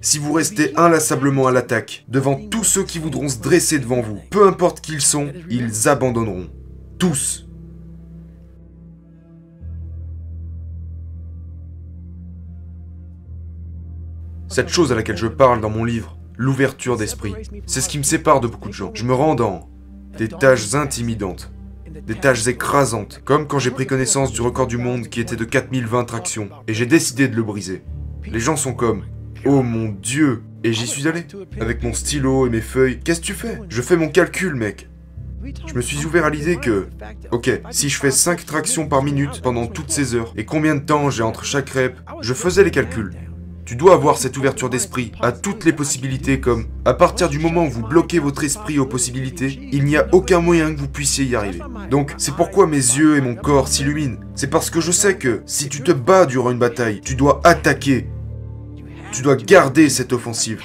Si vous restez inlassablement à l'attaque, devant tous ceux qui voudront se dresser devant vous, peu importe qui ils sont, ils abandonneront. Tous. Cette chose à laquelle je parle dans mon livre, l'ouverture d'esprit, c'est ce qui me sépare de beaucoup de gens. Je me rends dans des tâches intimidantes, des tâches écrasantes, comme quand j'ai pris connaissance du record du monde qui était de 4020 tractions, et j'ai décidé de le briser. Les gens sont comme Oh mon dieu Et j'y suis allé. Avec mon stylo et mes feuilles. Qu'est-ce que tu fais? Je fais mon calcul, mec. Je me suis ouvert à l'idée que, ok, si je fais 5 tractions par minute pendant toutes ces heures, et combien de temps j'ai entre chaque rep, je faisais les calculs. Tu dois avoir cette ouverture d'esprit à toutes les possibilités comme, à partir du moment où vous bloquez votre esprit aux possibilités, il n'y a aucun moyen que vous puissiez y arriver. Donc, c'est pourquoi mes yeux et mon corps s'illuminent. C'est parce que je sais que, si tu te bats durant une bataille, tu dois attaquer. Tu dois garder cette offensive.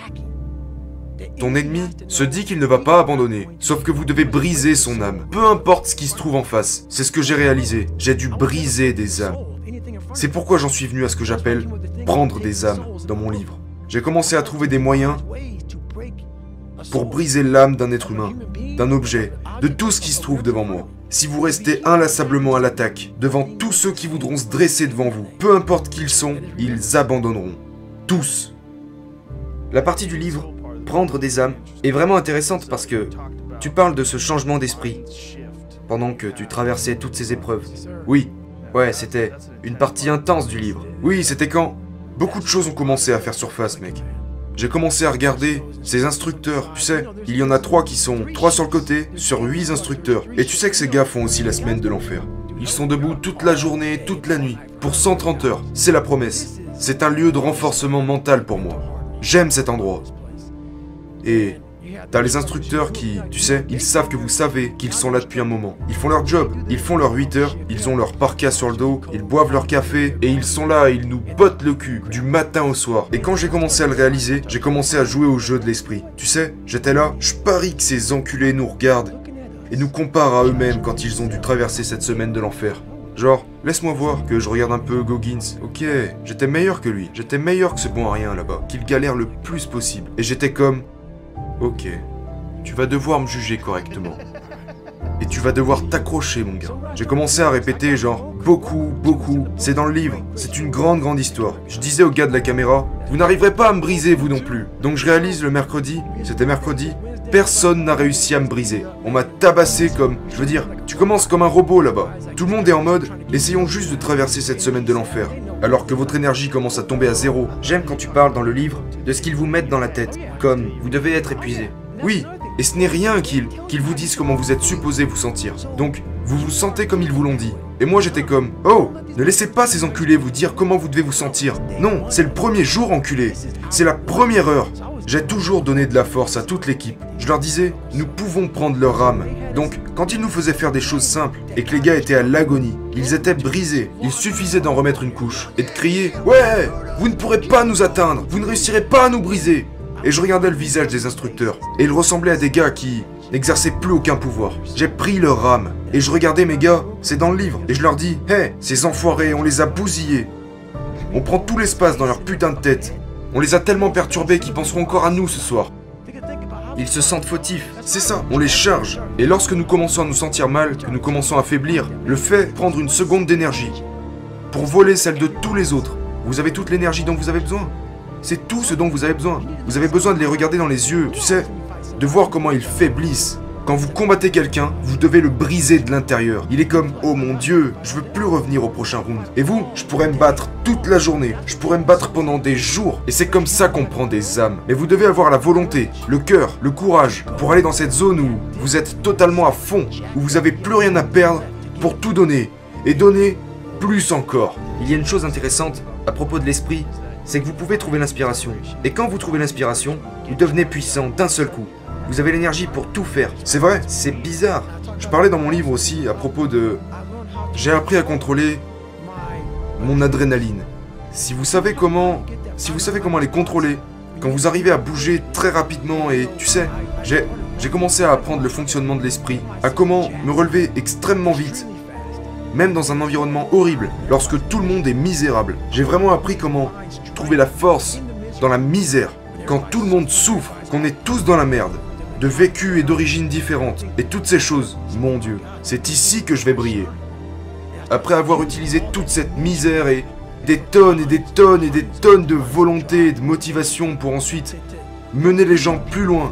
Ton ennemi se dit qu'il ne va pas abandonner, sauf que vous devez briser son âme. Peu importe ce qui se trouve en face, c'est ce que j'ai réalisé. J'ai dû briser des âmes. C'est pourquoi j'en suis venu à ce que j'appelle prendre des âmes dans mon livre. J'ai commencé à trouver des moyens pour briser l'âme d'un être humain, d'un objet, de tout ce qui se trouve devant moi. Si vous restez inlassablement à l'attaque, devant tous ceux qui voudront se dresser devant vous, peu importe qui ils sont, ils abandonneront. Tous. La partie du livre, Prendre des âmes, est vraiment intéressante parce que tu parles de ce changement d'esprit pendant que tu traversais toutes ces épreuves. Oui, ouais, c'était une partie intense du livre. Oui, c'était quand beaucoup de choses ont commencé à faire surface, mec. J'ai commencé à regarder ces instructeurs. Tu sais, il y en a trois qui sont trois sur le côté, sur huit instructeurs. Et tu sais que ces gars font aussi la semaine de l'enfer. Ils sont debout toute la journée, toute la nuit, pour 130 heures. C'est la promesse. C'est un lieu de renforcement mental pour moi. J'aime cet endroit. Et T'as les instructeurs qui, tu sais, ils savent que vous savez qu'ils sont là depuis un moment. Ils font leur job, ils font leurs 8 heures, ils ont leur parka sur le dos, ils boivent leur café, et ils sont là, ils nous bottent le cul, du matin au soir. Et quand j'ai commencé à le réaliser, j'ai commencé à jouer au jeu de l'esprit. Tu sais, j'étais là, je parie que ces enculés nous regardent et nous comparent à eux-mêmes quand ils ont dû traverser cette semaine de l'enfer. Genre, laisse-moi voir que je regarde un peu Goggins. Ok, j'étais meilleur que lui. J'étais meilleur que ce bon à rien là-bas. Qu'il galère le plus possible. Et j'étais comme, Ok. Tu vas devoir me juger correctement. Et tu vas devoir t'accrocher, mon gars. J'ai commencé à répéter, genre, beaucoup, beaucoup. C'est dans le livre. C'est une grande, grande histoire. Je disais au gars de la caméra, vous n'arriverez pas à me briser, vous non plus. Donc je réalise le mercredi, c'était mercredi, personne n'a réussi à me briser. On m'a tabassé comme, je veux dire, tu commences comme un robot là-bas. Tout le monde est en mode, essayons juste de traverser cette semaine de l'enfer. Alors que votre énergie commence à tomber à zéro. J'aime quand tu parles dans le livre de ce qu'ils vous mettent dans la tête. Comme, vous devez être épuisé. Oui, et ce n'est rien qu'ils qu'ils vous disent comment vous êtes supposé vous sentir. Donc, vous vous sentez comme ils vous l'ont dit. Et moi j'étais comme, oh, ne laissez pas ces enculés vous dire comment vous devez vous sentir. Non, c'est le premier jour enculé. C'est la première heure. J'ai toujours donné de la force à toute l'équipe. Je leur disais, nous pouvons prendre leur âme. Donc, quand ils nous faisaient faire des choses simples et que les gars étaient à l'agonie, ils étaient brisés. Il suffisait d'en remettre une couche et de crier Ouais, vous ne pourrez pas nous atteindre, vous ne réussirez pas à nous briser. Et je regardais le visage des instructeurs et ils ressemblaient à des gars qui n'exerçaient plus aucun pouvoir. J'ai pris leur âme et je regardais mes gars, c'est dans le livre, et je leur dis Hé, ces enfoirés, on les a bousillés. On prend tout l'espace dans leur putain de tête. On les a tellement perturbés qu'ils penseront encore à nous ce soir. Ils se sentent fautifs. C'est ça, on les charge. Et lorsque nous commençons à nous sentir mal, que nous commençons à faiblir, le fait prendre une seconde d'énergie pour voler celle de tous les autres. Vous avez toute l'énergie dont vous avez besoin. C'est tout ce dont vous avez besoin. Vous avez besoin de les regarder dans les yeux, tu sais, de voir comment ils faiblissent. Quand vous combattez quelqu'un, vous devez le briser de l'intérieur. Il est comme Oh mon dieu, je veux plus revenir au prochain round. Et vous, je pourrais me battre toute la journée. Je pourrais me battre pendant des jours. Et c'est comme ça qu'on prend des âmes. Mais vous devez avoir la volonté, le cœur, le courage pour aller dans cette zone où vous êtes totalement à fond, où vous avez plus rien à perdre pour tout donner. Et donner plus encore. Il y a une chose intéressante à propos de l'esprit, c'est que vous pouvez trouver l'inspiration. Et quand vous trouvez l'inspiration, vous devenez puissant d'un seul coup. Vous avez l'énergie pour tout faire. C'est vrai, c'est bizarre. Je parlais dans mon livre aussi à propos de... J'ai appris à contrôler mon adrénaline. Si vous savez comment... Si vous savez comment les contrôler, quand vous arrivez à bouger très rapidement et tu sais, j'ai... Commencé à apprendre le fonctionnement de l'esprit, à comment me relever extrêmement vite, même dans un environnement horrible, lorsque tout le monde est misérable. J'ai vraiment appris comment trouver la force dans la misère. quand tout le monde souffre, qu'on est tous dans la merde, de vécus et d'origines différentes, et toutes ces choses, mon Dieu, c'est ici que je vais briller. Après avoir utilisé toute cette misère et des tonnes et des tonnes et des tonnes de volonté et de motivation pour ensuite mener les gens plus loin.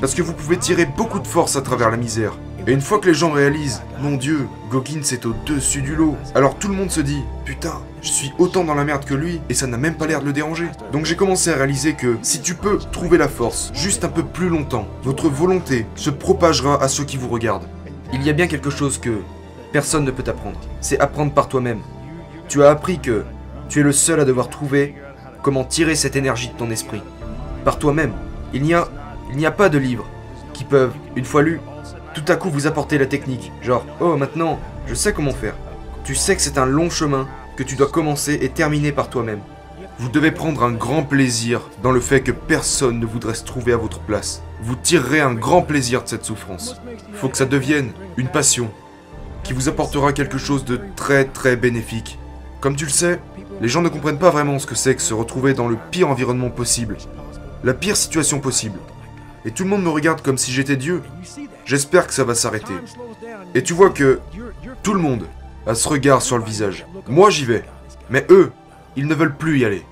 Parce que vous pouvez tirer beaucoup de force à travers la misère. Et une fois que les gens réalisent, mon dieu, Goggins est au-dessus du lot, alors tout le monde se dit, putain, je suis autant dans la merde que lui, et ça n'a même pas l'air de le déranger. Donc j'ai commencé à réaliser que si tu peux trouver la force juste un peu plus longtemps, votre volonté se propagera à ceux qui vous regardent. Il y a bien quelque chose que personne ne peut apprendre. C'est apprendre par toi-même. Tu as appris que tu es le seul à devoir trouver comment tirer cette énergie de ton esprit. Par toi-même. Il n'y a, il n'y a pas de livres qui peuvent, une fois lus, tout à coup vous apporter la technique. Genre, oh maintenant, je sais comment faire. Tu sais que c'est un long chemin que tu dois commencer et terminer par toi-même. Vous devez prendre un grand plaisir dans le fait que personne ne voudrait se trouver à votre place. Vous tirerez un grand plaisir de cette souffrance. Faut que ça devienne une passion qui vous apportera quelque chose de très très bénéfique. Comme tu le sais, les gens ne comprennent pas vraiment ce que c'est que se retrouver dans le pire environnement possible, la pire situation possible. Et tout le monde me regarde comme si j'étais Dieu. J'espère que ça va s'arrêter. Et tu vois que tout le monde a ce regard sur le visage. Moi j'y vais. Mais eux, ils ne veulent plus y aller.